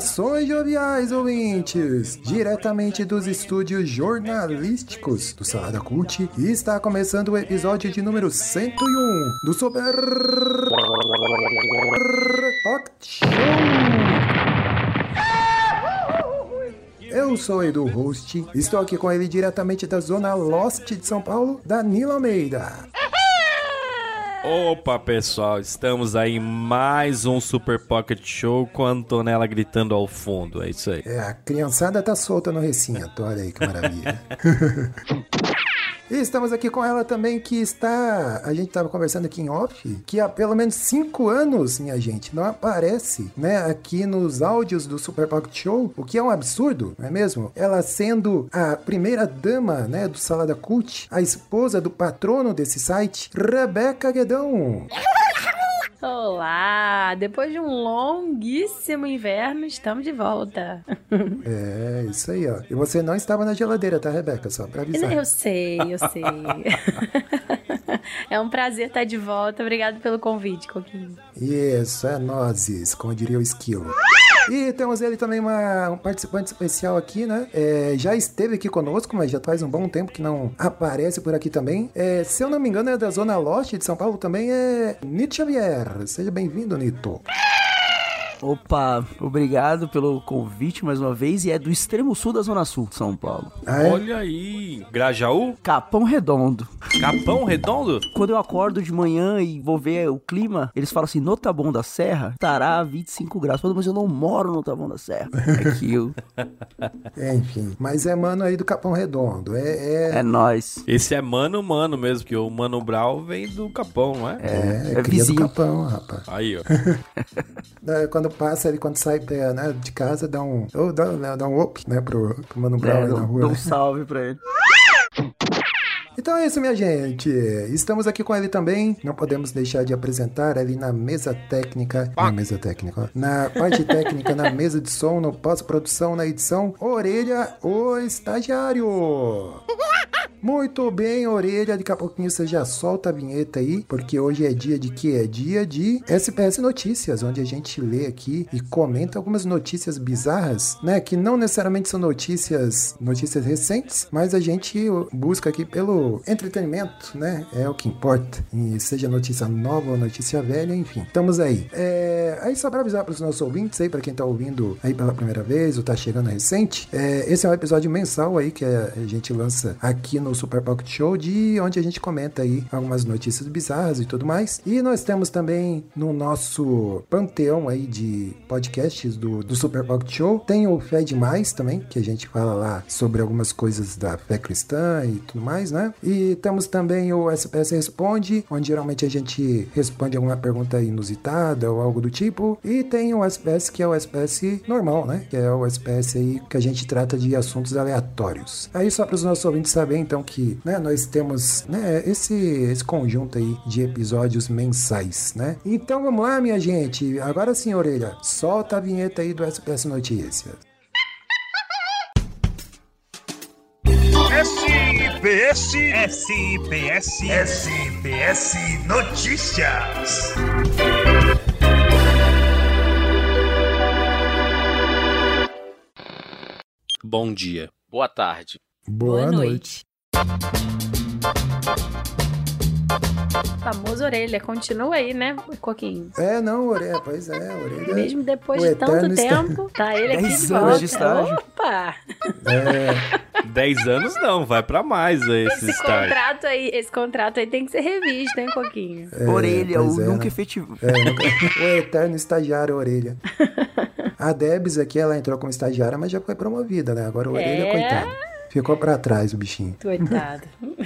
Saudações joviais ouvintes! Diretamente dos estúdios jornalísticos do Salada Cult, está começando o episódio de número 101 do Super Pocket Show! Eu sou Edu Host, estou aqui com ele diretamente da zona Lost de São Paulo, Danilo Almeida. Opa, pessoal, estamos aí em mais um Super Pocket Show com a Antonella gritando ao fundo. É isso aí. É, a criançada tá solta no recinto, olha aí que maravilha. E estamos aqui com ela também, que está. A gente estava conversando aqui em off, que há pelo menos cinco anos, minha gente, não aparece, né, aqui nos áudios do Super Pocket Show, o que é um absurdo, não é mesmo? Ela sendo a primeira dama, né, do Salada Cult, a esposa do patrono desse site, Rebeca Guedão. Olá! Depois de um longuíssimo inverno, estamos de volta. É, isso aí, ó. E você não estava na geladeira, tá, Rebeca? Só pra avisar. Eu sei, eu sei. é um prazer estar de volta. Obrigado pelo convite, Coquinho. Isso, é nozes, como diria o esquilo. E temos ele também, uma, um participante especial aqui, né? É, já esteve aqui conosco, mas já faz um bom tempo que não aparece por aqui também. É, se eu não me engano, é da Zona Leste de São Paulo também, é Nito Xavier. Seja bem-vindo, Nito. Opa, obrigado pelo convite mais uma vez. E é do extremo sul da Zona Sul de São Paulo. Ah, é? Olha aí, Grajaú, Capão Redondo. Capão Redondo. Quando eu acordo de manhã e vou ver o clima, eles falam assim: no Taboão da Serra estará 25 graus. Mas eu não moro no Taboão da Serra. É que eu. É, enfim. Mas é mano aí do Capão Redondo. É, é, É nóis. Esse é Mano Mano mesmo, que o Mano Brown vem do Capão, não é? é, é do vizinho. Capão, rapaz. Aí, ó. É, Quando passa, ele quando sai é, né, de casa, dá um, ou dá, né, dá um up, né, pro, pro Mano Brown É, na rua. dou um né? salve pra ele. Então é isso, minha gente. Estamos aqui com ele também. Não podemos deixar de apresentar ali na mesa técnica. Na mesa técnica, ó. Na parte técnica, na mesa de som, no pós-produção, na edição. Orelha, o estagiário. Muito bem, Orelha. Daqui a pouquinho você já solta a vinheta aí, porque hoje é dia de quê? É dia de SPS Notícias, onde a gente lê aqui e comenta algumas notícias bizarras, né? Que não necessariamente são notícias, notícias recentes, mas a gente busca aqui pelo entretenimento, né? É o que importa. E seja notícia nova ou notícia velha, enfim. Estamos aí. É, aí só para avisar para os nossos ouvintes aí, para quem tá ouvindo aí pela primeira vez ou tá chegando recente, é, esse é um episódio mensal aí que a gente lança aqui no Super Pocket Show, de onde a gente comenta aí algumas notícias bizarras e tudo mais. E nós temos também no nosso panteão aí de podcasts do, do Super Pocket Show, tem o Fé Demais também, que a gente fala lá sobre algumas coisas da fé cristã e tudo mais, né? E temos também o SPS Responde, onde geralmente a gente responde alguma pergunta inusitada ou algo do tipo. E tem o SPS que é o SPS normal, né? Que é o SPS aí que a gente trata de assuntos aleatórios. Aí só para os nossos ouvintes saberem, então, que né, nós temos né, esse, esse conjunto aí de episódios mensais, né? Então vamos lá, minha gente. Agora sim, orelha, solta a vinheta aí do SPS Notícias. SPS, SPS, SPS Notícias. Bom dia. Boa tarde. Boa, Boa noite. Famoso orelha, continua aí, né, Coquinho? É, não, orelha, pois é, orelha. Mesmo depois o de tanto eterno está- tempo, tá ele aqui Dez de anos volta. de estágio. Opa! É, 10 anos não, vai pra mais aí esse, Esse estágio. contrato aí, esse contrato aí tem que ser revisto, hein, Coquinho? Orelha, pois o é, nunca né? efetivo. É, nunca- o eterno estagiário orelha. A Debs aqui, ela entrou como estagiária, mas já foi promovida, né? Agora o orelha, É. coitado. Ficou pra trás o bichinho. Coitado.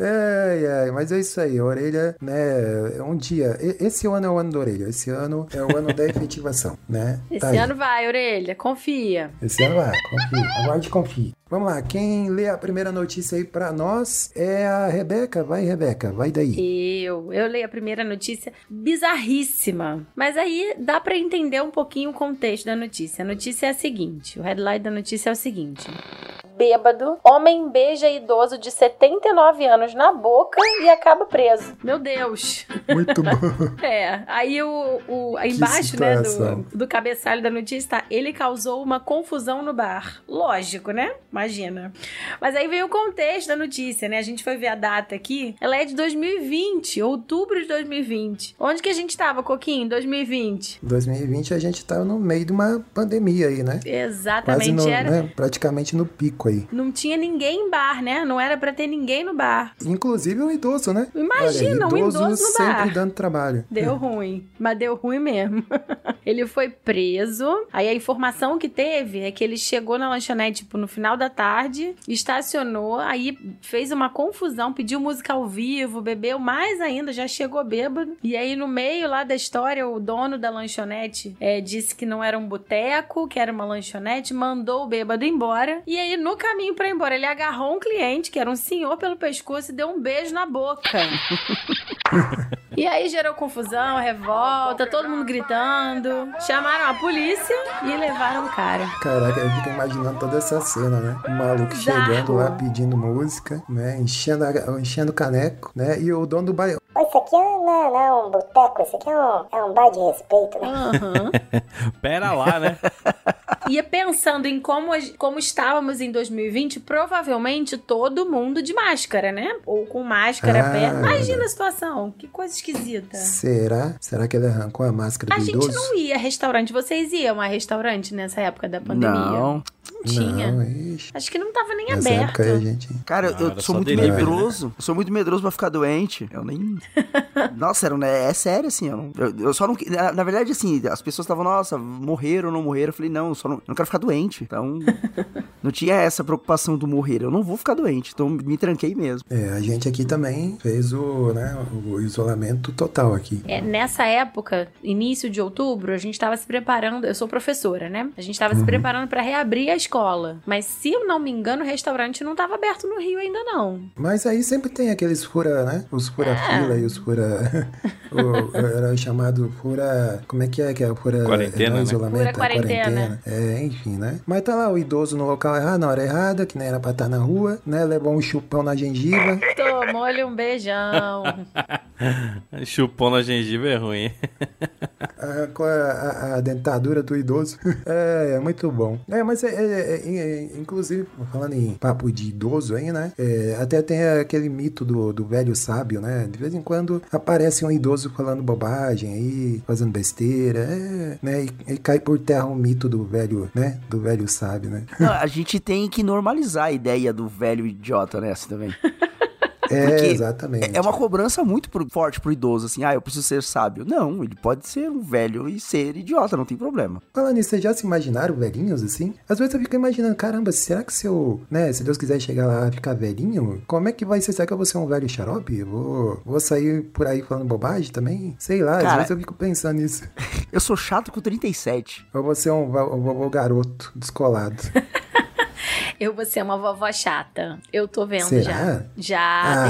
Ai, ai, mas é isso aí, a orelha, né? é Um dia. Esse ano é o ano da orelha. Esse ano é o ano da efetivação, né? Esse Tá aí. ano vai, orelha, confia. Esse ano vai, confie. Aguarde confie. Vamos lá, quem lê a primeira notícia aí pra nós é a Rebeca. Vai, Rebeca, vai daí. Eu, eu leio a primeira notícia bizarríssima. Mas aí dá pra entender um pouquinho o contexto da notícia. A notícia é a seguinte: o headline da notícia é o seguinte. Bêbado, homem beija idoso de 79 anos na boca e acaba preso. Meu Deus! Muito bom. É, aí o, o embaixo, né, do, do cabeçalho da notícia tá, ele causou uma confusão no bar. Lógico, né? Imagina. Mas aí vem o contexto da notícia, né? A gente foi ver a data aqui, ela é de 2020, outubro de 2020. Onde que a gente tava, Coquinho, 2020? 2020 a gente tá no meio de uma pandemia aí, né? Quase Exatamente, no, era... né, praticamente no pico aí. Não tinha ninguém em bar, né? Não era pra ter ninguém no bar. Inclusive o idoso, né? Imagina, um idoso no sempre bar. dando trabalho. Deu ruim, mas deu ruim mesmo. ele foi preso. Aí a informação que teve é que ele chegou na lanchonete tipo, no final da tarde, estacionou, aí fez uma confusão, pediu música ao vivo, bebeu mais ainda, já chegou bêbado. E aí no meio lá da história, o dono da lanchonete é, disse que não era um boteco, que era uma lanchonete, mandou o bêbado embora. E aí no caminho pra ir embora, ele agarrou um cliente, que era um senhor, pelo pescoço e deu um beijo na boca. E aí gerou confusão, revolta, todo mundo gritando. Chamaram a polícia e levaram o cara. Caraca, eu fico imaginando toda essa cena, né? O maluco Bizarro. chegando lá pedindo música, né? Enchendo, a- enchendo o caneco, né? E o dono do bar. Isso aqui não, não é um boteco, isso aqui é um, é um bar de respeito, né? Aham. Pera lá, né? E pensando em como, a- como estávamos em 2020, provavelmente todo mundo de máscara, né? Ou com máscara Ah, perto. Imagina verdade. a situação, que coisa esquisita. Será? Será que ele arrancou a máscara A do gente idoso? não ia a restaurante. Vocês iam a restaurante nessa época da pandemia? Não. Não tinha. Não, ixi. Acho que não tava nem Nessa aberto. época aí gente. Cara, Não, eu sou muito delivery, medroso. Eu sou muito medroso pra ficar doente. Eu nem. Nossa, era, é, é sério, assim. Eu, não- eu- eu só não. Na, na verdade, assim, as pessoas estavam, nossa, morreram ou não morreram. Eu falei, não, eu só não, não quero ficar doente. Então. não tinha essa preocupação do morrer. Eu não vou ficar doente. Então me tranquei mesmo. É, a gente aqui também fez o, né, o isolamento total aqui. É, nessa época, início de outubro, a gente estava se preparando. Eu sou professora, né? A gente estava se preparando para reabrir a escola. Mas se eu não me engano, o restaurante não estava aberto no Rio ainda não. Mas aí sempre tem aqueles fura, né? Os fura-fila É. e os fura. o, era chamado fura. Como é que é que é? Fura. Quarentena, não, né? isolamento, Fura é quarentena. É, enfim, né? Mas tá lá o idoso no local errado, na hora errada, que nem era pra estar na rua, né? Levou um chupão na gengiva. Tomou-lhe um beijão. Chupou na gengiva é ruim. a, com a, a- a dentadura do idoso. É, é muito bom. É, mas é, é- é- é- inclusive, falando em papo de idoso aí, né? é, até tem aquele mito do, do velho sábio, né? De vez em quando aparece um idoso falando bobagem aí, fazendo besteira, é, né? E, e cai por terra o mito do velho, né? Do velho sábio, né? Não, a gente tem que normalizar a ideia do velho idiota nessa também. É, exatamente. É uma cobrança muito pro- forte pro idoso, assim, ah, eu preciso ser sábio. Não, ele pode ser um velho e ser idiota, não tem problema. Falando nisso, vocês já se imaginaram velhinhos assim? Às vezes eu fico imaginando, caramba, será que se eu, né, se Deus quiser chegar lá e ficar velhinho, como é que vai ser? Será que eu vou ser um velho xarope? Eu Vou, vou sair por aí falando bobagem também? Sei lá, às Cara- vezes eu fico pensando nisso. Eu sou chato com 37. Ou vou ser um, um vovô garoto, descolado. Eu vou ser uma vovó chata. Eu tô vendo Será? já. Já,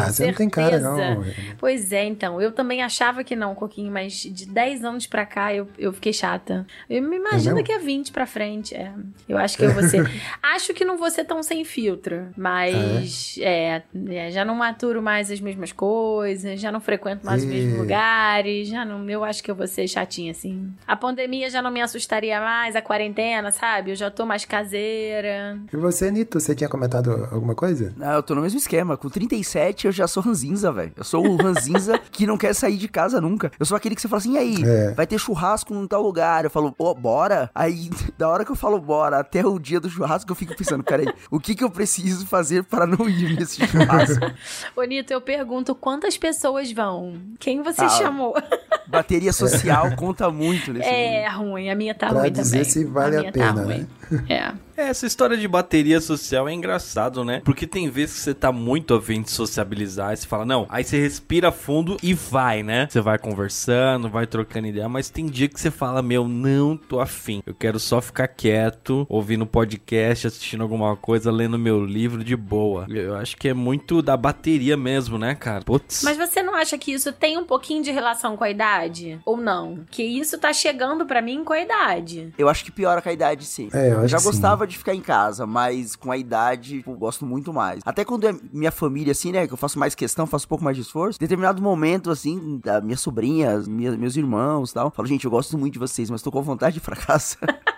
Ah, você não tem cara, certeza. não. Pois é, então. Eu também achava que não, Coquinho, mas de 10 anos pra cá eu, eu fiquei chata. Eu me imagino mesmo? que é 20 pra frente. É. Eu acho que eu vou ser. acho que não vou ser tão sem filtro, mas é, é, já não maturo mais as mesmas coisas, já não frequento mais os mesmos lugares, já não. Eu acho que eu vou ser chatinha assim. A pandemia já não me assustaria mais, a quarentena, sabe? Eu já tô mais caseira. E você, Nito, você tinha comentado alguma coisa? Ah, eu tô no mesmo esquema. Com 37 eu já sou ranzinza, velho. Eu sou o ranzinza que não quer sair de casa nunca. Eu sou aquele que você fala assim, e aí, É. vai ter churrasco num tal lugar. Eu falo, ô, bora. Aí, da hora que eu falo bora até o dia do churrasco, eu fico pensando, peraí, o que que eu preciso fazer para não ir nesse churrasco? Bonito, eu pergunto quantas pessoas vão? Quem você Ah, chamou? Bateria social conta muito nesse. É ruim, a minha tá Pra ruim dizer também. se vale a minha pena, tá né? É. Essa história de bateria social é engraçado, né? Porque tem vezes que você tá muito a fim de sociabilizar e você fala, não, aí você respira fundo e vai, né? Você vai conversando, vai trocando ideia, mas tem dia que você fala, meu, não tô afim. Eu quero só ficar quieto, ouvindo podcast, assistindo alguma coisa, lendo meu livro de boa. Eu acho que é muito da bateria mesmo, né, cara? Putz. Mas você não acha que isso tem um pouquinho de relação com a idade? Ou não? Que isso tá chegando pra mim com a idade. Eu acho que piora com a idade, sim. É, eu já que sim. gostava de ficar em casa, mas com a idade, eu gosto muito mais. Até quando é minha família, assim, né, que eu faço mais questão, faço um pouco mais de esforço, em determinado momento, assim, da minha sobrinha, as minhas, meus irmãos e tal, falo, gente, eu gosto muito de vocês, mas tô com vontade de casa.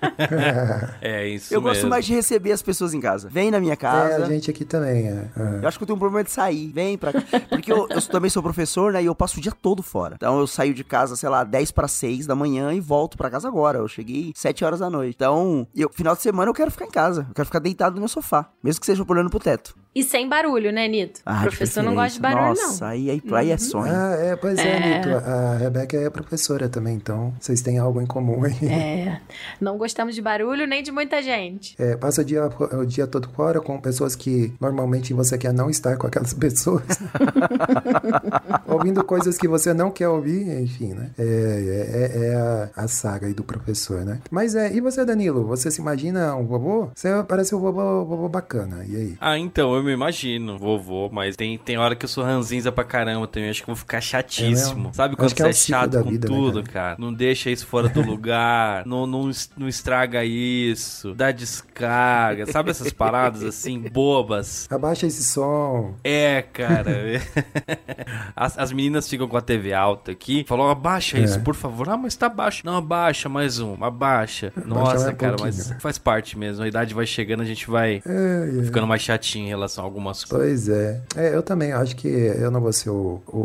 É isso eu mesmo. gosto mais de receber as pessoas em casa. Vem na minha É, casa. a gente aqui também. É. é. Eu acho que eu tenho um problema de sair. Vem pra cá. Porque eu, eu também sou professor, né? E eu passo o dia todo fora. Então eu saio de casa, sei lá, 10 para 6 da manhã e volto pra casa agora. Eu cheguei 7 horas da noite. Então, eu, final de semana eu quero ficar em casa. Eu quero ficar deitado no meu sofá. Mesmo que seja olhando pro teto. E sem barulho, né, Nito? Ah, o professor não gosta de barulho, Nossa, não. aí, aí, aí é sonho. Ah, é, pois é, É. Nito. A Rebeca é professora também, então vocês têm algo em comum aí. É. Não gostamos de barulho nem de muita gente. É, passa o dia, o dia todo fora com pessoas que normalmente você quer não estar com aquelas pessoas. Ouvindo coisas que você não quer ouvir, enfim, né? É, é, é a, a saga aí do professor, né? Mas é, e você, Danilo? Você se imagina um vovô? Você parece um vovô, vovô bacana. E aí? Ah, então, eu me imagino, vovô, mas tem, tem hora que eu sou ranzinza pra caramba também. Acho que vou ficar chatíssimo. mesmo? Sabe quando que você é é, chato com vida, né, tudo, cara? cara? Não deixa isso fora do lugar, não, não, não estraga isso, dá descarga, sabe essas paradas assim, bobas? Abaixa esse som. É, cara. As, as meninas ficam com a TV alta aqui. Falou, abaixa É. isso, por favor. Ah, mas tá baixo. Não, abaixa mais um, abaixa. Nossa, um cara, pouquinho. mas faz parte mesmo. A idade vai chegando, a gente vai É, é. ficando mais chatinho em relação a algumas coisas. Pois é. É, eu também acho que eu não vou ser o, o,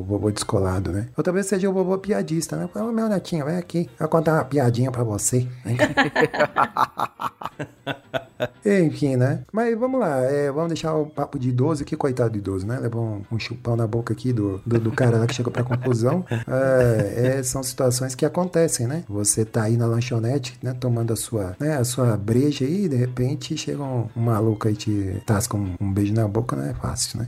o vovô descolado, né? Eu talvez seja o vovô piadista, né? Ô, meu netinho, vem aqui. Vou contar uma piadinha pra você. Enfim, né? Mas vamos lá, é, vamos deixar o papo de idoso, que coitado do idoso, né? Levou um, um chupão na boca aqui do, do, do cara lá que chegou pra conclusão. É, é, são situações que acontecem, né? Você tá aí na lanchonete, né? Tomando a sua, né, a sua breja aí, e de repente chega um, um maluco aí te tasca um, um beijo na boca, não é fácil, né?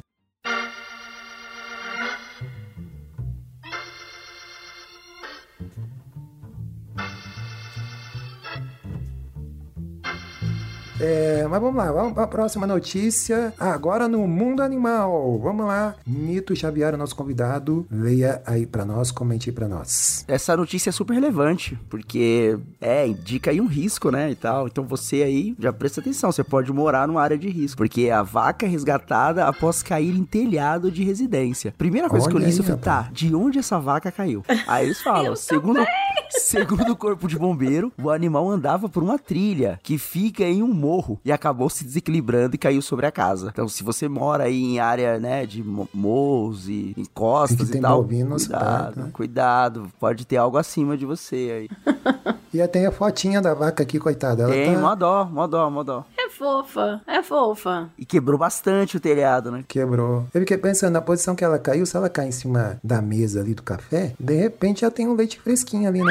É, mas vamos lá, vamos para a próxima notícia. Agora no mundo animal. Vamos lá. Nito Xavier, nosso convidado. Leia aí pra nós, comente aí pra nós. Essa notícia é super relevante, porque é, indica aí um risco, né, e tal. Então você aí já presta atenção, você pode morar numa área de risco, porque a vaca é resgatada após cair em telhado de residência. Primeira coisa que eu Olha li isso, eu aí, falei, tá, de onde essa vaca caiu? Aí eles falam, segundo, segundo o corpo de bombeiro, o animal andava por uma trilha que fica em um morro e acabou se desequilibrando e caiu sobre a casa. Então, se você mora aí em área, né, de mo- morros e encostas E que e tem tal, bovinos cuidado, perto, né? cuidado, pode ter algo acima de você aí. E aí tem a fotinha da vaca aqui, coitada. Ela Tem, tá... mó dó, mó dó, mó dó. É fofa, é fofa. E quebrou bastante o telhado, né? Quebrou. Eu fiquei pensando na posição que ela caiu, se ela cair em cima da mesa ali do café, de repente já tem um leite fresquinho ali, né?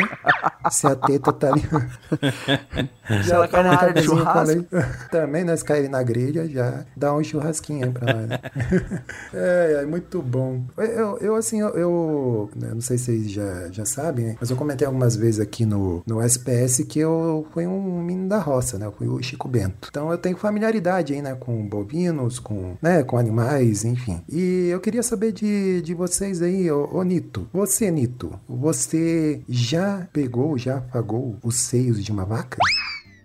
Se a teta tá ali. Se ela cai na área de churrasco. leite. Também nós caímos na grelha, já dá um churrasquinho aí pra nós, né? é, é muito bom. Eu, eu assim, eu, eu, eu não sei se vocês já, já sabem, né? mas eu comentei algumas vezes aqui no, no SPS que eu fui um menino da roça, né? Eu fui o Chico Bento. Então eu tenho familiaridade aí, né? Com bovinos, com, né? com animais, enfim. E eu queria saber de, de vocês aí, ô, ô Nito. Você, Nito, você já pegou, já apagou os seios de uma vaca?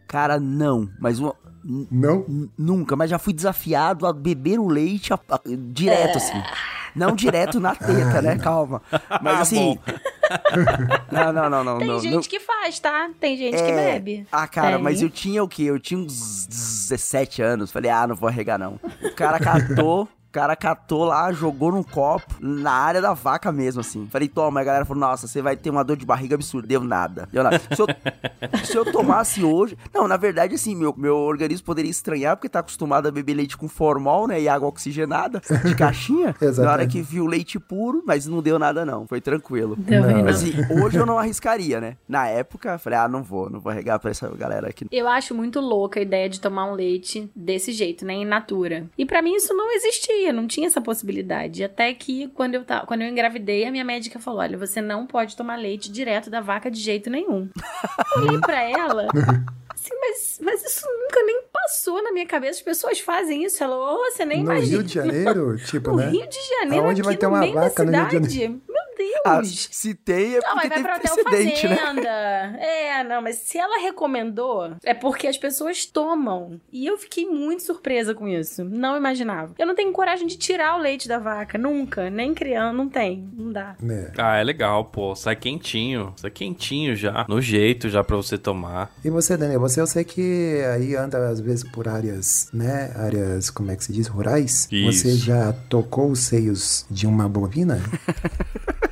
Cara, não. Mas uma- Não? nunca, mas já fui desafiado a beber o leite a- a- direto, assim. Não direto na teta, né? Calma. Mas assim. não, não, não, não. Tem não, gente não. que faz, tá? Tem gente que É. bebe. Ah, cara, Tem. mas eu tinha o quê? Eu tinha uns 17 anos. Falei, ah, não vou arregar, não. O cara catou, cara catou lá, jogou num copo, na área da vaca mesmo, assim. Falei, toma, a galera falou, nossa, você vai ter uma dor de barriga absurda. Deu nada. Deu nada. Se eu, se eu tomasse hoje. Não, na verdade, assim, meu, meu organismo poderia estranhar, porque tá acostumado a beber leite com formol, né? E água oxigenada de caixinha. na hora que viu leite puro, mas não deu nada, não. Foi tranquilo. Deu Não. Mas assim, hoje eu não arriscaria, né? Na época, falei, ah, não vou, não vou regar pra essa galera aqui. Eu acho muito louca a ideia de tomar um leite desse jeito, né? In natura. E pra mim isso não existia, não tinha essa possibilidade. Até que quando eu, ta- quando eu engravidei, a minha médica falou: olha, você não pode tomar leite direto da vaca de jeito nenhum. Eu olhei pra ela. Assim, mas, mas isso nunca nem passou na minha cabeça. As pessoas fazem isso. Ela, ô, você nem No imagina. Rio de Janeiro, tipo, No né? Rio de Janeiro, Aonde vai ter no uma vaca no Rio de cidade. Meu Ah, Deus! se tem, é Não, porque mas vai tem pra hotel precedente, né? fazenda. É, não, mas se ela recomendou, é porque as pessoas tomam. E eu fiquei muito surpresa com isso. Não imaginava. Eu não tenho coragem de tirar o leite da vaca, nunca. Nem criança, não tem. Não dá. É. Ah, é legal, pô. Sai quentinho. Sai quentinho já. No jeito já pra você tomar. E você, Daniel, você eu sei que aí anda às vezes por áreas, né? Áreas, como é que se diz? Rurais. Isso. Você já tocou os seios de uma bovina?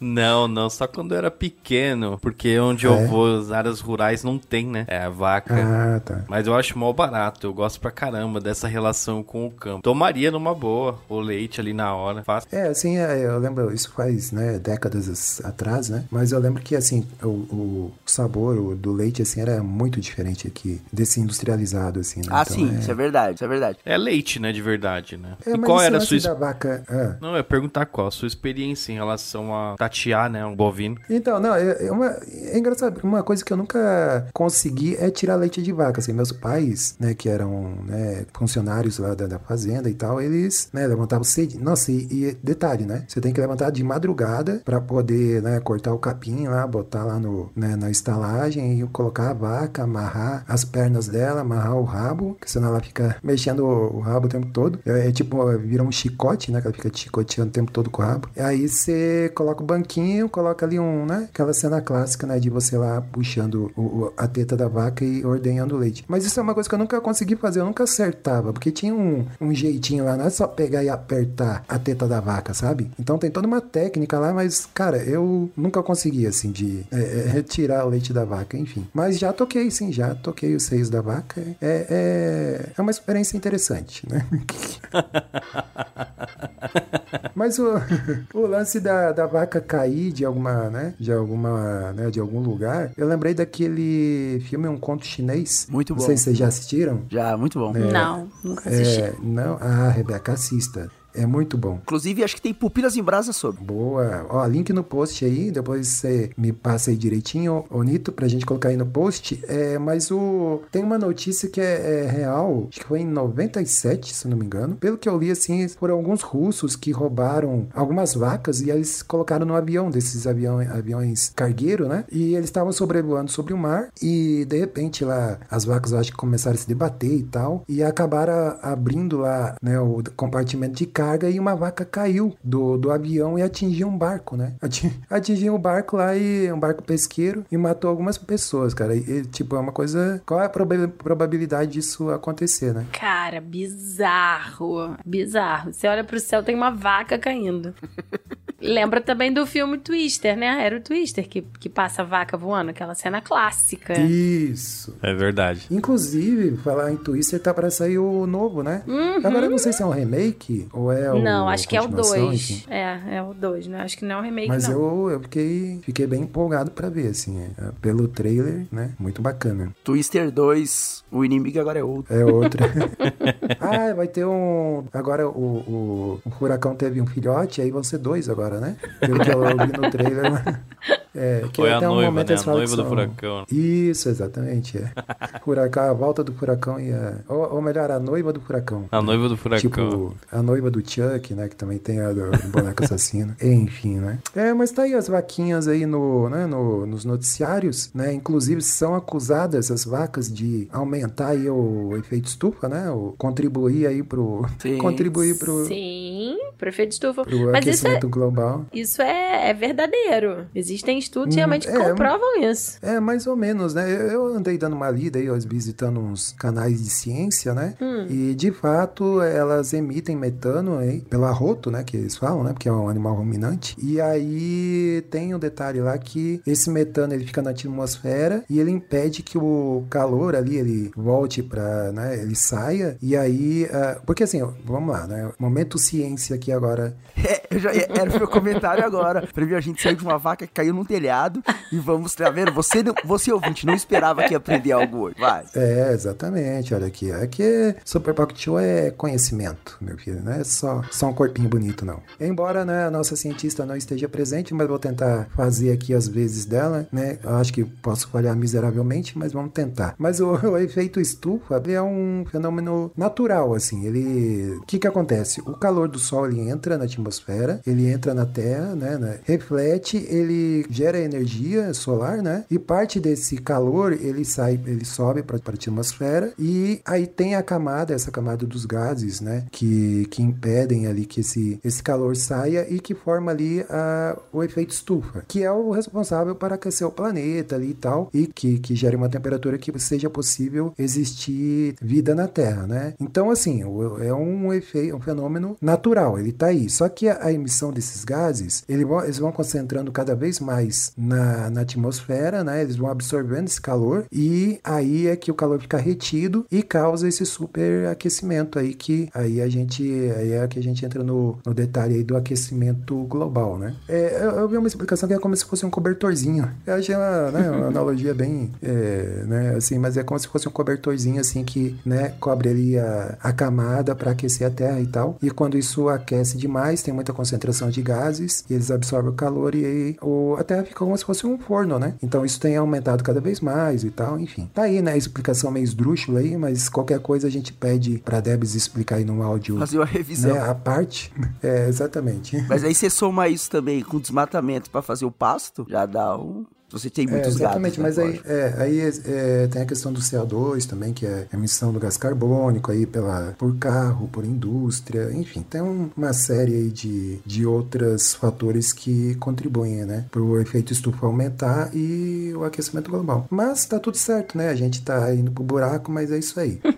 Não, não. Só quando eu era pequeno. Porque onde É? eu vou, as áreas rurais não tem, né? É a vaca. Ah, tá. Mas eu acho mó barato. Eu gosto pra caramba dessa relação com o campo. Tomaria numa boa o leite ali na hora. Fácil. É, assim, é, eu lembro, isso faz, né, décadas as- atrás, né? Mas eu lembro que, assim, o, o sabor do leite, assim, era muito diferente aqui, desse industrializado, assim, né? Ah, Então, sim, é... isso é verdade, isso é verdade. É leite, né? De verdade, né? É, e mas qual era a sua da vaca... ah. Não, eu ia perguntar qual a sua experiência em relação a tatear, né? Um bovino. Então, não, é, é uma, é engraçado, porque uma coisa que eu nunca consegui é tirar leite de vaca, assim, meus pais, né, que eram, né, funcionários lá da, da fazenda e tal, eles, né, levantavam cedo, nossa, e, e detalhe, né, você tem que levantar de madrugada pra poder, né, cortar o capim lá, botar lá no, né, na estalagem e colocar a vaca, amarrar as pernas dela, amarrar o rabo, que senão ela fica mexendo o, o rabo o tempo todo, é, é tipo, vira um chicote, né, que ela fica te chicoteando o tempo todo com o rabo, e aí você coloca o banquinho, coloca ali um, né? Aquela cena clássica, né? De você lá puxando o- a teta da vaca e ordenhando o leite. Mas isso é uma coisa que eu nunca consegui fazer, eu nunca acertava, porque tinha um, um jeitinho lá, não é só pegar e apertar a teta da vaca, sabe? Então tem toda uma técnica lá, mas, cara, eu nunca consegui, assim, de é, é, retirar o leite da vaca, enfim. Mas já toquei, sim, já toquei os seios da vaca. É, é, é uma experiência interessante, né? Mas o, o lance da, da vaca cair de alguma, né? De alguma, né? De algum lugar. Eu lembrei daquele filme Um Conto Chinês. Muito Não bom. sei se vocês já assistiram. Já, muito bom. Não, nunca assisti. É, não? Ah, Rebeca, assista. É muito bom. Inclusive, acho que tem pupilas em brasa sobre. Boa. Ó, link no post aí, depois você me passa aí direitinho, ô Nito, pra gente colocar aí no post. É, mas o tem uma notícia que é, é real, acho que foi em 97, se não me engano. Pelo que eu li, assim, foram alguns russos que roubaram algumas vacas e eles colocaram no avião, desses avião, aviões cargueiro, né? E eles estavam sobrevoando sobre o mar e, de repente, lá, as vacas, acho que começaram a se debater e tal, e acabaram abrindo lá, né, o compartimento de carga e uma vaca caiu do, do avião e atingiu um barco, né? Ati- Atingiu um barco lá e um barco pesqueiro e matou algumas pessoas, cara. E, tipo, é uma coisa. Qual é a proba- probabilidade disso acontecer, né? Cara, bizarro. Bizarro. Você olha pro céu, tem uma vaca caindo. Lembra também do filme Twister, né? Era o Twister que, que passa a vaca voando, aquela cena clássica. Isso. É verdade. Inclusive, falar em Twister tá pra sair o novo, né? Agora eu não sei se é um remake ou é o. Uhum. Não, acho que é o continuação, 2. enfim. É, é o 2, né? Acho que não é o remake, Mas não. eu, eu fiquei, fiquei bem empolgado pra ver, assim, é, pelo trailer, né? Muito bacana. Twister 2, o inimigo agora é outro. É outra. ah, vai ter um. Agora o, o, o Furacão teve um filhote, aí vão ser dois agora, né? Pelo que eu vi no trailer. né? É, que Foi a até um noiva, momento né? eles A falam noiva do furacão. Isso, exatamente. É. Furacão, a volta do furacão e a. Ou, ou melhor, a noiva do furacão. A noiva do furacão. Tipo, a noiva do Chuck, né? Que também tem a do, do boneco assassino. Enfim, né? É, mas tá aí as vaquinhas aí no, né, no, nos noticiários, né? Inclusive são acusadas as vacas de aumentar aí o efeito estufa, né? O, contribuir aí pro... Sim. Contribuir pro, Sim, prefeito estufa. pro Mas isso é, aquecimento global. isso é, é verdadeiro. Existem tem estudos realmente que é, comprovam isso. É, mais ou menos, né? Eu, eu andei dando uma lida aí, visitando uns canais de ciência, né? Hum. E de fato elas emitem metano aí, pelo arroto, né? Que eles falam, né? Porque é um animal ruminante. E aí tem um detalhe lá que esse metano ele fica na atmosfera e ele impede que o calor ali ele volte para, né? Ele saia. E aí, ah, porque assim, vamos lá, né? Momento ciência aqui agora. É, eu já, era o meu comentário agora. Pra mim, a gente saiu de uma vaca que caiu num telhado e vamos, tá vendo? Você, você ouvinte, não esperava que ia aprender algo hoje. Vai. É, exatamente. Olha aqui. Aqui Super Pocket Show é conhecimento, meu filho. Não é só, só um corpinho bonito, não. Embora né, a nossa cientista não esteja presente, mas vou tentar fazer aqui as vezes dela, né? Eu acho que posso falhar miseravelmente, mas vamos tentar. Mas o, o efeito estufa é um fenômeno natural, assim. Ele... O que que acontece? O calor do Sol, ele entra na atmosfera, ele entra na Terra, né? né, Reflete, ele gera energia solar, né? E parte desse calor, ele sai, ele sobe para a atmosfera e aí tem a camada, essa camada dos gases, né? Que, que impedem ali que esse, esse calor saia e que forma ali a, o efeito estufa, que é o responsável para aquecer o planeta ali e tal, e que, que gere uma temperatura que seja possível existir vida na Terra, né? Então, assim, é um efeito, um fenômeno natural, ele tá aí. Só que a, a emissão desses gases, ele eles vão concentrando cada vez mais na, na atmosfera, né? Eles vão absorvendo esse calor e aí é que o calor fica retido e causa esse superaquecimento aí que aí a gente aí é que a gente entra no, no detalhe aí do aquecimento global, né? É, eu, eu vi uma explicação que é como se fosse um cobertorzinho. Eu achei uma, né, uma analogia bem, é, né, assim, mas é como se fosse um cobertorzinho assim que, né, cobre ali a, a camada para aquecer a Terra e tal. E quando isso aquece demais, tem muita concentração de gases e eles absorvem o calor e aí o, a Terra fica como se fosse um forno, né? Então isso tem aumentado cada vez mais e tal, enfim. Tá aí, né, a explicação meio esdrúxula aí, mas qualquer coisa a gente pede pra Debs explicar aí no áudio, Fazer uma revisão. né, a parte. É, exatamente. Mas aí você soma isso também com desmatamento pra fazer o pasto, já dá um. Você tem É, muitos exatamente, gatos, né, mas aí, é, aí é, tem a questão do CO2 também, que é emissão do gás carbônico aí pela, por carro, por indústria, enfim, tem um- uma série aí de, de outros fatores que contribuem, né, para o efeito estufa aumentar e o aquecimento global. Mas tá tudo certo, né, a gente tá indo pro buraco, mas é isso aí.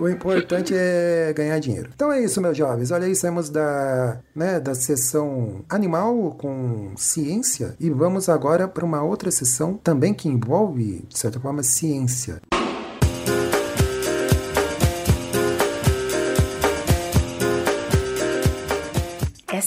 O importante é ganhar dinheiro. Então é isso, meus jovens. Olha aí, saímos da, né, da sessão animal com ciência e vamos agora para uma outra sessão também que envolve, de certa forma, ciência.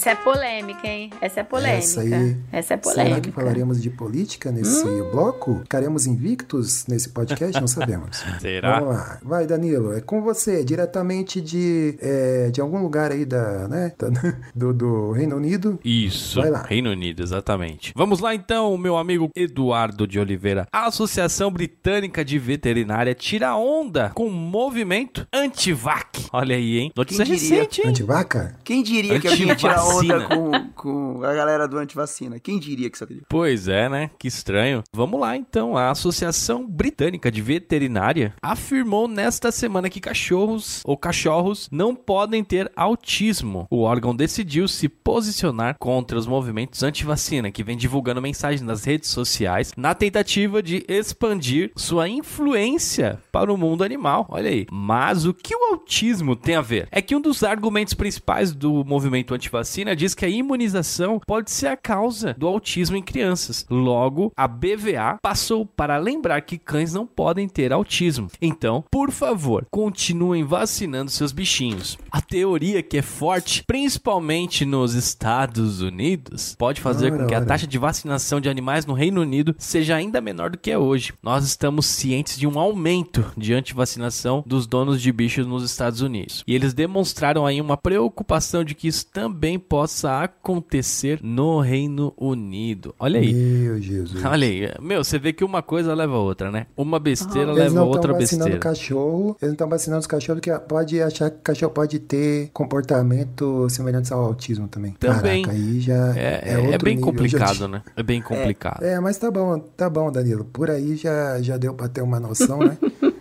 Essa é polêmica, hein? Essa é polêmica. Essa aí. Essa é Será polêmica. que falaremos de política nesse bloco? Ficaremos invictos nesse podcast? Não sabemos. Será? Vamos lá. Vai, Danilo. É com você, diretamente de, é, de algum lugar aí da, né, do, do Reino Unido. Isso, Vai lá. Reino Unido, exatamente. Vamos lá então, meu amigo Eduardo de Oliveira. A Associação Britânica de Veterinária tira onda com o movimento anti-vac. Olha aí, hein? Notícia Quem diria? recente, hein? Antivaca? Quem diria que alguém ia tirar Antivacina. com, com a galera do antivacina? Quem diria que isso? Pois é, né? Que estranho. Vamos lá então. A Associação Britânica de Veterinária afirmou nesta semana que cachorros ou cachorros não podem ter autismo. O órgão decidiu se posicionar contra os movimentos anti-vacina que vem divulgando mensagens nas redes sociais na tentativa de expandir sua influência para o mundo animal. Olha aí. Mas o que o autismo tem a ver? É que um dos argumentos principais do movimento anti-vacina diz que a imunização pode ser a causa do autismo em crianças. Logo, a BVA passou para lembrar que cães não podem ter autismo. Então, por favor, continuem vacinando seus bichinhos. A teoria que é forte, principalmente nos Estados Unidos, pode fazer Ora, com que a ora. taxa de vacinação de animais no Reino Unido seja ainda menor do que é hoje. Nós estamos cientes de um aumento de antivacinação dos donos de bichos nos Estados Unidos. E eles demonstraram aí uma preocupação de que isso também possa acontecer no Reino Unido. Olha aí. Meu Jesus. Olha aí, meu, você vê que uma coisa leva a outra, né? Uma besteira Eles leva a não outra estão vacinando besteira. cachorro, eles não estão vacinando os cachorros que pode achar que o cachorro pode ter comportamento semelhante ao autismo também. Também. Caraca, aí já É, é, é, bem nível, complicado, né? É bem complicado. É, mas tá bom, tá bom, Danilo. Por aí já, já deu pra ter uma noção, né?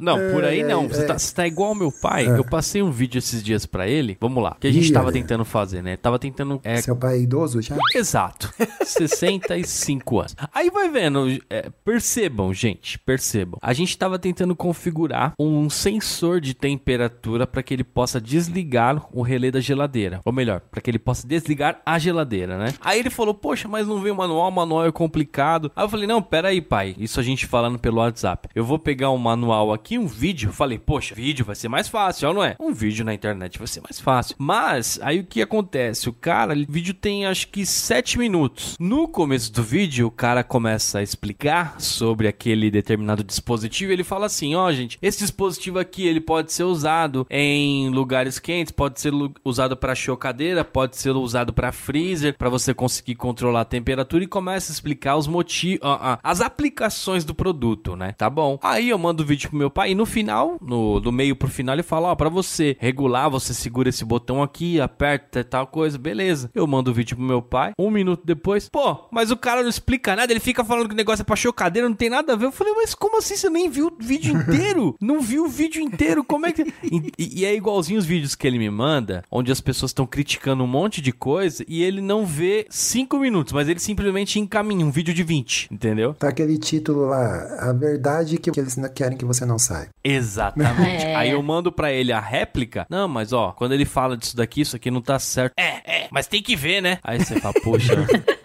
Não, por aí É, não. é, Você, é. tá, você tá igual ao meu pai. Eu passei um vídeo esses dias pra ele. Vamos lá. Que a gente Ih, tava tentando fazer, né? Tava tentando. é, Seu pai é idoso já? Exato. 65 anos. Aí vai vendo, é, percebam, gente, percebam. A gente tava tentando configurar um sensor de temperatura para que ele possa desligar o relé da geladeira. Ou melhor, para que ele possa desligar a geladeira, né? Aí ele falou: "Poxa, mas não vem o manual, o manual é complicado". Aí eu falei: "Não, pera aí, pai. Isso a gente falando pelo WhatsApp. Eu vou pegar um manual aqui, um vídeo". Falei: "Poxa, vídeo vai ser mais fácil, não é? Um vídeo na internet vai ser mais fácil". Mas aí o que acontece? O cara, o vídeo tem acho que 7 minutos. No começo do vídeo, o cara começa a explicar sobre aquele determinado dispositivo. Ele fala assim: ó, gente, esse dispositivo aqui ele pode ser usado em lugares quentes, pode ser usado para chocadeira, pode ser usado para freezer, para você conseguir controlar a temperatura e começa a explicar os motivos, as aplicações do produto, né? Tá bom. Aí eu mando vídeo pro meu pai e no final, no do meio pro final, ele fala: ó, para você regular, você segura esse botão aqui, aperta tal coisa, beleza. Eu mando o vídeo pro meu pai. Um minuto depois, pô, mas o cara não explica nada, ele fica falando que o negócio é pra chocadeira, não tem nada a ver. Eu falei, mas como assim você nem viu o vídeo inteiro? não viu o vídeo inteiro? Como é que. E, e- é igualzinho os vídeos que ele me manda, onde as pessoas estão criticando um monte de coisa e ele não vê cinco minutos, mas ele simplesmente encaminha um vídeo de 20, entendeu? Tá aquele título lá, a verdade que eles não querem que você não saiba. Exatamente. É. Aí eu mando pra ele a réplica. Não, mas ó, quando ele fala disso daqui, isso aqui não tá certo. É, é, mas tem que ver, né? Aí você fala, poxa.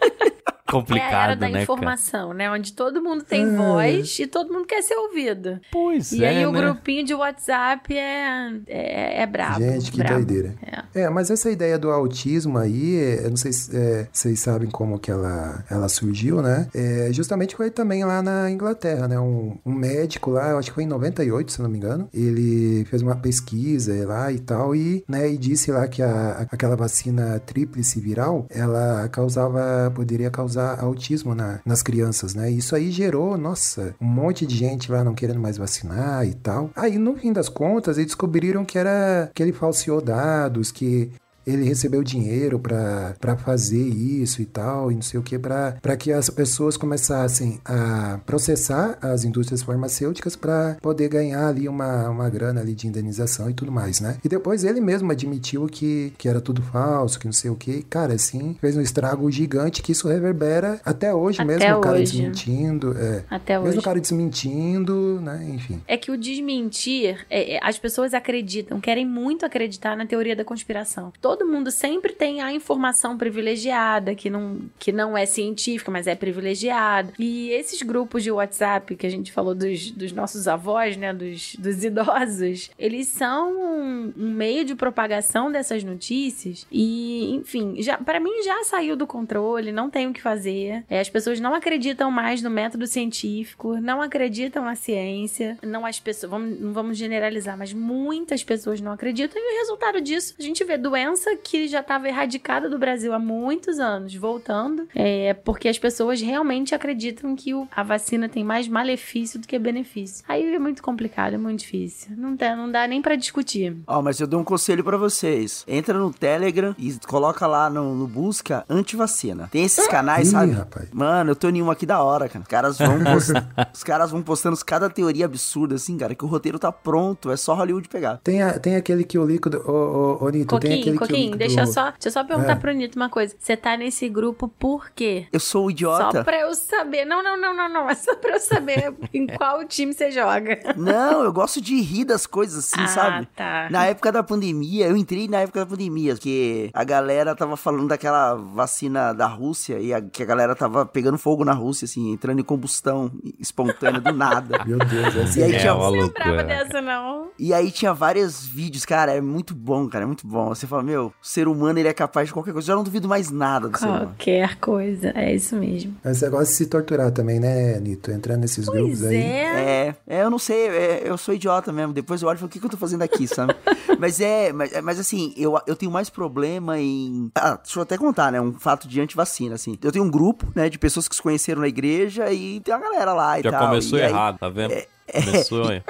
É a era complicado, da né, cara? informação, né? Onde todo mundo tem voz e todo mundo quer ser ouvido. Pois E é, aí o né? grupinho de WhatsApp é, é, é brabo. Gente, que brabo. doideira. É. É, mas essa ideia do autismo aí, eu não sei se é, vocês sabem como que ela, ela surgiu, né? É, justamente foi também lá na Inglaterra, né? Um, um médico lá, eu acho que foi em 98, se não me engano, ele fez uma pesquisa lá e tal, e, né, e disse lá que a, aquela vacina tríplice viral, ela causava, poderia causar autismo na- nas crianças, né? Isso aí gerou, nossa, um monte de gente lá não querendo mais vacinar e tal. Aí, no fim das contas, eles descobriram que era que ele falseou dados, que ele recebeu dinheiro pra pra fazer isso e tal, e não sei o que, pra pra que as pessoas começassem a processar as indústrias farmacêuticas pra poder ganhar ali uma, uma grana ali de indenização e tudo mais, né? E depois ele mesmo admitiu que, que era tudo falso, que não sei o que. Cara, assim, fez um estrago gigante que isso reverbera até hoje Até mesmo, o cara hoje. desmentindo, é. Até Mesmo hoje. o cara desmentindo, né? Enfim. É que o desmentir, é, é, as pessoas acreditam, querem muito acreditar na teoria da conspiração. Todo mundo sempre tem a informação privilegiada, que não, que não é científica, mas é privilegiada. E esses grupos de WhatsApp que a gente falou dos, dos nossos avós, né, dos, dos idosos, eles são um, um meio de propagação dessas notícias. E, enfim, já para mim já saiu do controle, não tem o que fazer. É, as pessoas não acreditam mais no método científico, não acreditam na ciência, não as pessoas, vamos, não vamos generalizar, mas muitas pessoas não acreditam e o resultado disso, a gente vê doença que já estava erradicada do Brasil há muitos anos, voltando, é porque as pessoas realmente acreditam que o- a vacina tem mais malefício do que benefício. Aí é muito complicado, é muito difícil. Não, dá- não dá nem pra discutir. Ó, mas eu dou um conselho pra vocês. Entra no Telegram e coloca lá no, no busca antivacina. Tem esses canais, Ih, sabe? rapaz. Mano, eu tô em um aqui da hora, cara. Os caras vão postando, os caras vão postando cada teoria absurda, assim, cara, que o roteiro tá pronto. É só Hollywood pegar. Tem, a- tem aquele que o líquido. Ô, ô, ô Nito, tem Coquinho, aquele que o Coquinho, líquido... deixa eu só, deixa eu só perguntar É. pro Nito uma coisa. Você tá nesse grupo por quê? Eu sou o idiota. Só pra eu saber. Não, não, não, não, não. É só pra eu saber em qual time você joga. Não, eu gosto de rir das coisas assim, ah, sabe? tá. Na época da pandemia, eu entrei na época da pandemia, porque a galera tava falando daquela vacina da Rússia e a, que a galera tava pegando fogo na Rússia, assim, entrando em combustão espontânea do nada. Meu Deus, essa E aí é, tinha- uma Não lembrava loucura. dessa, não. E aí tinha vários vídeos, cara, é muito bom, cara, é muito bom. Você fala, meu, o ser humano ele é capaz de qualquer coisa. Eu já não duvido mais nada do ser humano. Qualquer coisa. É isso mesmo. Esse negócio de se torturar também, né, Nito? Entrar nesses grupos Pois aí. é. É, é, eu não sei, é, eu sou idiota mesmo. Depois eu olho e falo, o que, que eu tô fazendo aqui, sabe? mas é, mas, é, mas assim, eu, eu tenho mais problema em. Ah, deixa eu até contar, né? Um fato de antivacina, assim. Eu tenho um grupo, né, de pessoas que se conheceram na igreja e tem uma galera lá e Já tal. começou e aí- errado, tá vendo? Começou aí. E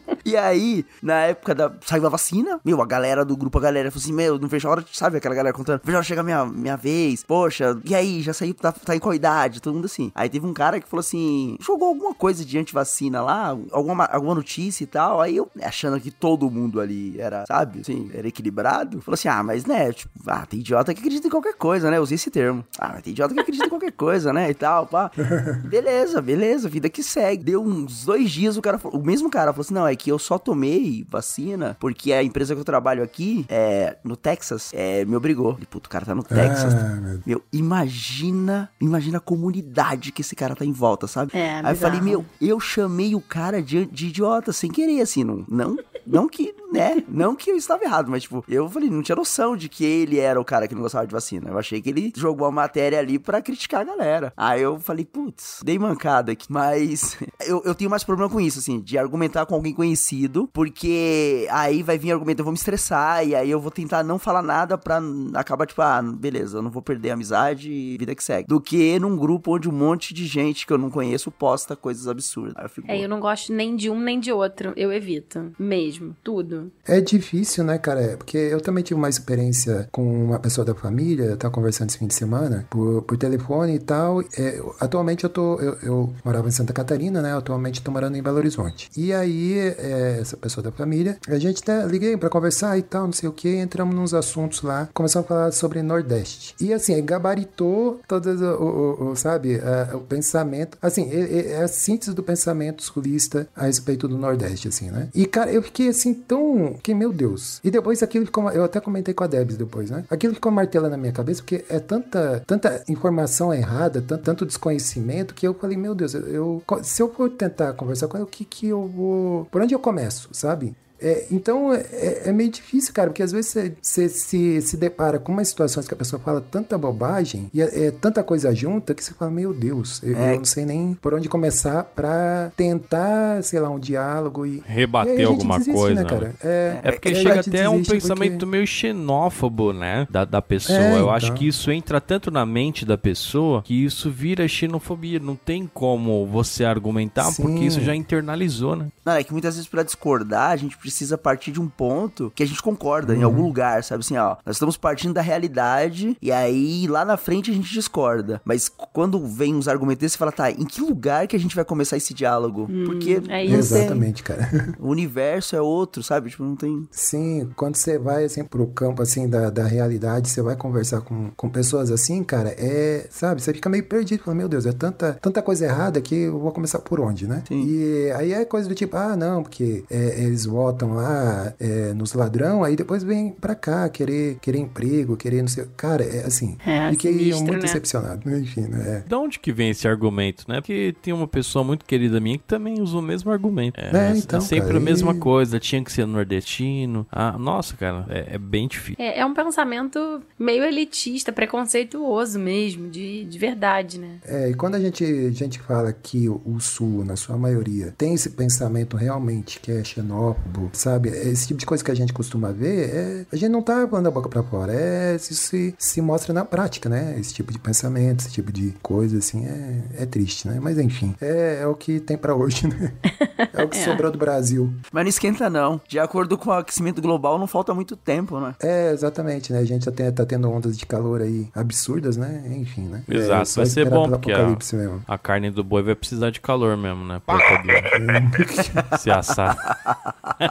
E aí, na época da. Saiu a vacina, meu, a galera do grupo, a galera falou assim: Meu, não vejo a hora, de- sabe aquela galera contando, vejo a hora de chegar a minha, minha vez. Poxa, e aí, já saiu, tá, tá em qual idade? Todo mundo assim. Aí teve um cara que falou assim: jogou alguma coisa de antivacina lá, alguma, alguma notícia e tal. Aí eu, achando que todo mundo ali era, sabe, assim, era equilibrado, falou assim: Ah, mas né, tipo, ah, tem idiota que acredita em qualquer coisa, né? Eu usei esse termo. Ah, mas tem idiota que acredita em qualquer coisa, né? E tal, pá. Beleza, beleza, vida que segue. Deu uns dois dias, o cara falou, o mesmo cara falou assim: não, é que eu só tomei vacina porque a empresa que eu trabalho aqui, é, no Texas, é, me obrigou. Falei, Puto, o cara tá no Texas. Ah, meu. Meu, imagina, imagina a comunidade que esse cara tá em volta, sabe? É, Aí eu falei, bizarro. meu, eu chamei o cara de, de idiota sem querer, assim, não, não, não que, né, não que eu estava errado, mas tipo, eu falei, não tinha noção de que ele era o cara que não gostava de vacina. Eu achei que ele jogou a matéria ali pra criticar a galera. Aí eu falei, putz, dei mancada aqui. Mas eu, eu tenho mais problema com isso, assim, de argumentar com alguém conhecido, porque aí vai vir argumento, eu vou me estressar, e aí eu vou tentar não falar nada pra acabar, tipo, ah, beleza, eu não vou perder a amizade e vida que segue. Do que num grupo onde um monte de gente que eu não conheço posta coisas absurdas. Aí eu fico, É, eu não gosto nem de um nem de outro. Eu evito. Mesmo. Tudo. É difícil, né, cara? É, Porque eu também tive uma experiência com uma pessoa da família, tava conversando esse fim de semana, por, por telefone e tal. É, atualmente eu tô. Eu, eu morava em Santa Catarina, né? Atualmente tô morando em Belo Horizonte. E aí, é, essa pessoa da família, a gente até liguei pra conversar e tal, não sei o que, entramos nos assuntos lá, começamos a falar sobre Nordeste. E assim, gabaritou todas o, o- o- sabe, a- o pensamento. Assim, é, é a síntese do pensamento sulista a respeito do Nordeste, assim, né? E, cara, eu fiquei assim tão. Que, meu Deus. E depois aquilo ficou. Eu até comentei com a Debs depois, né? Aquilo ficou martelando na minha cabeça, porque é tanta, tanta informação errada, tanto, desconhecimento, que eu falei, meu Deus, eu, eu- se eu for tentar conversar com ela, o que que eu vou. Por onde eu começo, sabe? É, então é, é meio difícil, cara, porque às vezes você, você se, se depara com umas situações que a pessoa fala tanta bobagem e é, é tanta coisa junta que você fala, meu Deus, eu, É. eu não sei nem por onde começar pra tentar, sei lá, um diálogo e. Rebater e aí a gente alguma desiste, coisa, Né, cara? É porque aí a chega até um pensamento porque- meio xenófobo, né? Da, da pessoa. É, Eu acho então. que isso entra tanto na mente da pessoa que isso vira xenofobia. Não tem como você argumentar Sim. porque isso já internalizou, né? Não, é que muitas vezes pra discordar, a gente precisa partir de um ponto que a gente concorda em algum lugar, sabe assim, ó. Nós estamos partindo da realidade e aí lá na frente a gente discorda. Mas quando vem uns argumentos desses, você fala, tá, em que lugar que a gente vai começar esse diálogo? Porque é isso. Exatamente, cara. o universo é outro, sabe? Tipo, não tem. Sim, quando você vai assim pro campo assim da, da realidade, você vai conversar com, com pessoas assim, cara, é, sabe, você fica meio perdido, fala, meu Deus, é tanta, tanta coisa errada que eu vou começar por onde, né? Sim. E aí é coisa do tipo, ah, não, porque é, eles votam lá é, nos ladrão, aí depois vem pra cá querer, querer emprego, querer não sei, cara, é assim, É, fiquei sinistro, muito né? decepcionado, enfim, né? Da onde que vem esse argumento, né? Porque tem uma pessoa muito querida minha que também usa o mesmo argumento. É, É, é então, sempre cara, a mesma e- coisa, tinha que ser nordestino. Ah, nossa, cara, é, é bem difícil. É, é um pensamento meio elitista, preconceituoso mesmo, de, de verdade, né? É, e quando a gente, a gente fala que o, o Sul, na sua maioria, tem esse pensamento realmente que é xenófobo, sabe? Esse tipo de coisa que a gente costuma ver, é, a gente não tá falando da boca pra fora, é, isso se, se mostra na prática, né? Esse tipo de pensamento, esse tipo de coisa, assim, é, é triste, né? Mas enfim, é, é o que tem pra hoje, né? É o que sobrou do Brasil. Mas não esquenta, não. De acordo com o aquecimento global, não falta muito tempo, né? É, exatamente, né? A gente tá, ten- tá tendo ondas de calor aí absurdas, né? Enfim, né? É, Exato, só vai ser bom, porque a, mesmo. a carne do boi vai precisar de calor mesmo, né? Pra poder se assar.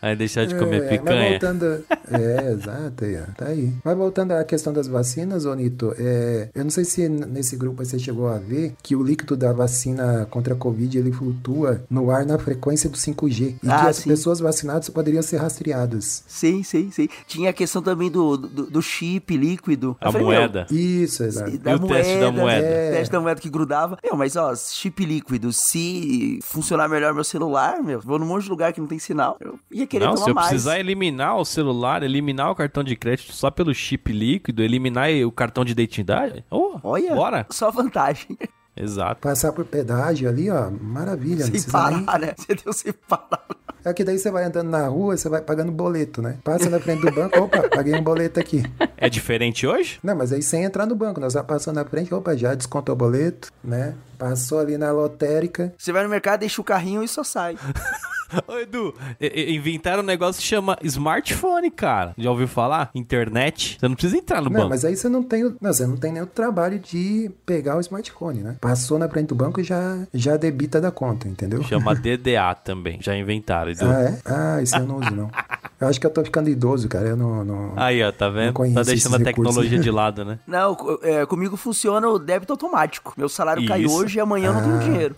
Aí deixar de comer É, picanha. Mas voltando. É, exato, aí, tá aí. Mas voltando à questão das vacinas, ô Nito, é, eu não sei se nesse grupo você chegou a ver que o líquido da vacina contra a Covid ele flutua no ar na frequência do 5G. E Ah, que as sim. pessoas vacinadas poderiam ser rastreadas. Sim, sim, sim. Tinha a questão também do, do, do chip líquido. A falei, meu, moeda. Isso, exato. E o teste da moeda? né? O teste da moeda que grudava. Meu, mas ó, chip líquido, se funcionar melhor meu celular, meu, vou num monte de lugar que não tem sinal, eu ia querer Não, tomar se eu mais. precisar eliminar o celular, eliminar o cartão de crédito só pelo chip líquido, eliminar o cartão de identidade, oh, Olha, bora. só vantagem. Exato. Passar por pedágio ali, ó, maravilha. Sem precisa nem... parar, né? Você deu sem parar. É que daí você vai andando na rua, você vai pagando boleto, né? Passa na frente do banco, opa, paguei um boleto aqui. É diferente hoje? Não, mas aí sem entrar no banco, nós já passando na frente, opa, já descontou o boleto, né? Passou ali na lotérica. Você vai no mercado, deixa o carrinho e só sai. Ô, Edu, inventaram um negócio que chama smartphone, cara. Já ouviu falar? Internet. Você não precisa entrar no Não, banco. mas aí você não tem, não, você não tem nem o trabalho de pegar o smartphone, né? Passou na frente do banco e já, já debita da conta, entendeu? Chama DDA também. Já inventaram, Edu. Ah, é? Ah, isso eu não uso, não. Eu acho que eu tô ficando idoso, cara. Eu não. não... Aí, ó, tá vendo? Tá deixando a recursos. tecnologia de lado, né? Não, é, comigo funciona o débito automático. Meu salário cai Isso. Hoje e amanhã eu não tenho Ah. dinheiro.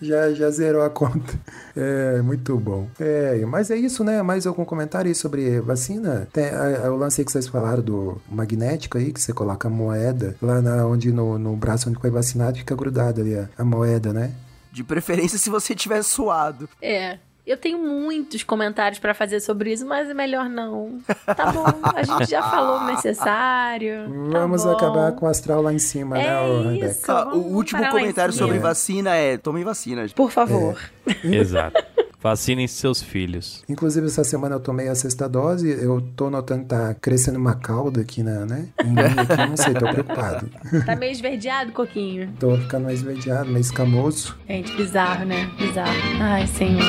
já, já zerou a conta. É, muito bom. É, mas é isso, né? Mais algum comentário aí sobre vacina? Tem a- a- o lance aí que vocês falaram do magnético aí, que você coloca a moeda lá na, onde no, no braço onde foi vacinado, fica grudada ali a, a moeda, né? De preferência se você tiver suado. É. Eu tenho muitos comentários pra fazer sobre isso, mas é melhor não. Tá bom, a gente já falou o necessário. tá Vamos bom. acabar com o astral lá em cima, né, É Rebeca? isso. Ah, o último comentário sobre vacina é: tomem vacina. Por favor. Exato. Vacinem seus filhos. Inclusive, essa semana eu tomei a sexta dose, eu tô notando que tá crescendo uma cauda aqui, na, né? Em mim aqui, não sei, tô preocupado. Tá meio esverdeado, Coquinho? Tô ficando mais esverdeado, meio escamoso. Gente, bizarro, né? Bizarro. Ai, senhor.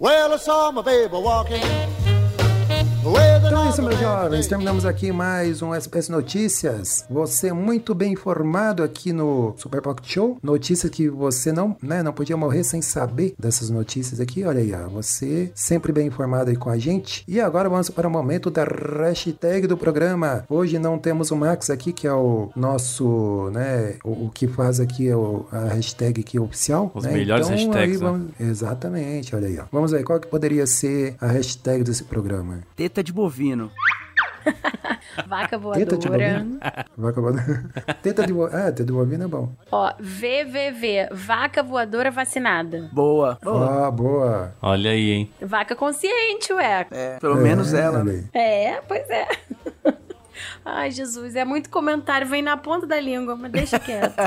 Well, I saw my baby walking. With Então é isso, meus jovens. Terminamos aqui mais um SPS Notícias. Você muito bem informado aqui no Super Pocket Show. Notícias que você não, né, não podia morrer sem saber dessas notícias aqui. Olha aí, ó. Você sempre bem informado aí com a gente. E agora vamos para o momento da hashtag do programa. Hoje não temos o Max aqui, que é o nosso, né, o, o que faz aqui é o, a hashtag aqui oficial. Os né? melhores então, hashtags, aí vamos- Exatamente, olha aí, ó. Vamos ver qual que poderia ser a hashtag desse programa. Teta de bovino. Vaca Teta de voadora. bovino? Vaca voadora. Teta de bovino. Ah, teta de bovino é bom. Ó, VVV. Vaca voadora vacinada. Boa. Boa. Ah, boa. Olha aí, hein? Vaca consciente, ué. É, pelo menos É, ela. olha aí. É, pois é. Ai, Jesus, é muito comentário, vem na ponta da língua, mas deixa quieto.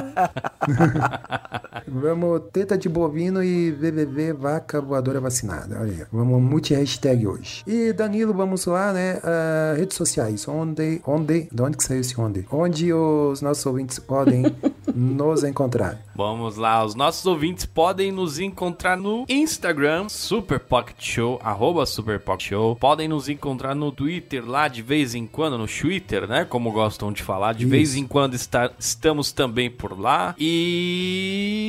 Vamos, teta de bovino e VVV vaca voadora vacinada. Olha aí. Vamos multi-hashtag hoje. E Danilo, vamos lá, né? ah, redes sociais. Onde, onde, de onde que saiu esse onde? Onde os nossos ouvintes podem nos encontrar. Vamos lá, os nossos ouvintes podem nos encontrar no Instagram, Super Pocket Show, arroba Super Pocket Show. Podem nos encontrar no Twitter lá de vez em quando, no Twitter, né? Como gostam de falar. De vez Isso. em quando está- estamos também por lá. E.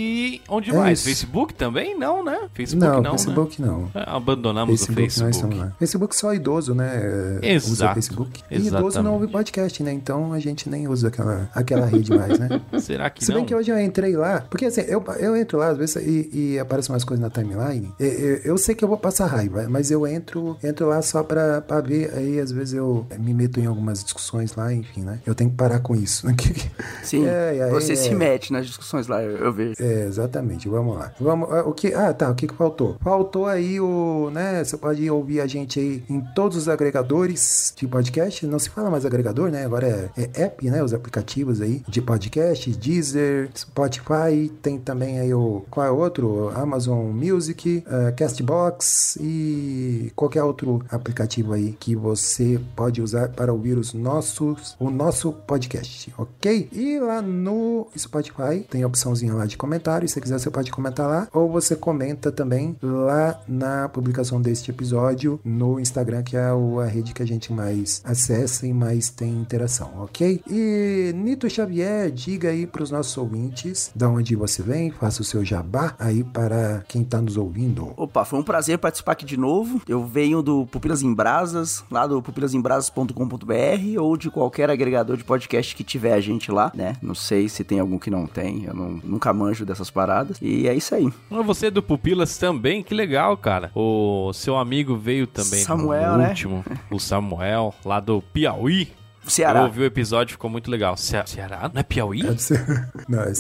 Onde É mais? isso. Facebook também? Não, né? Facebook Não, não, Facebook não. né? É, Abandonamos Facebook, o nós Facebook. estamos lá. Facebook só idoso, né? Exato. Usa Facebook. E idoso Exatamente. não ouve podcast, né? Então a gente nem usa aquela, aquela rede mais, né? Será que Se não? bem que hoje eu entrei lá, porque assim, eu, eu entro lá às vezes e, e aparecem umas coisas na timeline. e- e- eu sei que eu vou passar raiva, mas eu entro, entro lá só pra, pra ver. Aí às vezes eu me meto em algumas discussões lá, enfim, né? Eu tenho que parar com isso. né? Sim. É, é, você é. se mete nas discussões lá, eu, eu vejo. É, exatamente, vamos lá. Vamos, ah, o que, ah, tá, o que, que faltou? Faltou aí o, né, você pode ouvir a gente aí em todos os agregadores de podcast, não se fala mais agregador, né, agora é, é app, né, os aplicativos aí de podcast, Deezer, Spotify, tem também aí o, qual é o outro? Amazon Music, ah, Castbox e qualquer outro aplicativo aí que você pode usar para ouvir os nossos, o nosso podcast, ok? E lá no Spotify tem a opçãozinha lá de comentário, se você quiser você pode comentar lá, ou você comenta também lá na publicação deste episódio no Instagram, que é a rede que a gente mais acessa e mais tem interação, ok? E Nito Xavier, diga aí para os nossos ouvintes de onde você vem, faça o seu jabá aí para quem está nos ouvindo. Opa, foi um prazer participar aqui de novo. Eu venho do Pupilas em Brasas, lá do pupilasembrasas.com.br ou de qualquer agregador de podcast que tiver a gente lá, né? Não sei se tem algum que não tem, eu não- nunca manjo dessas paradas. E é isso aí. Você é do Pupilas também? Que legal, cara. O seu amigo veio também Samuel, no né? último. O Samuel, lá do Piauí. Eu Ceará. ouvi o episódio, ficou muito legal. Ce- Ceará? Não é Piauí? Pode ser. Não, é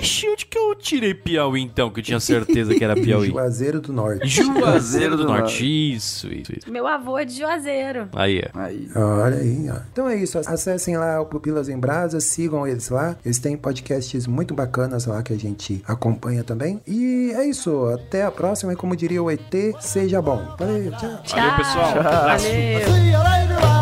Ixi, onde que eu tirei Piauí então? Que eu tinha certeza que era Piauí. Juazeiro do Norte. Juazeiro do do Norte. Isso, isso, isso. Meu avô é de Juazeiro. Aí, é. Aí. Olha aí, ó. Então é isso. Acessem lá o Pupilas em Brasa, sigam eles lá. Eles têm podcasts muito bacanas lá que a gente acompanha também. E é isso. Até a próxima. E como diria o ET, seja bom. Valeu, tchau. Valeu, pessoal. Valeu. See you later.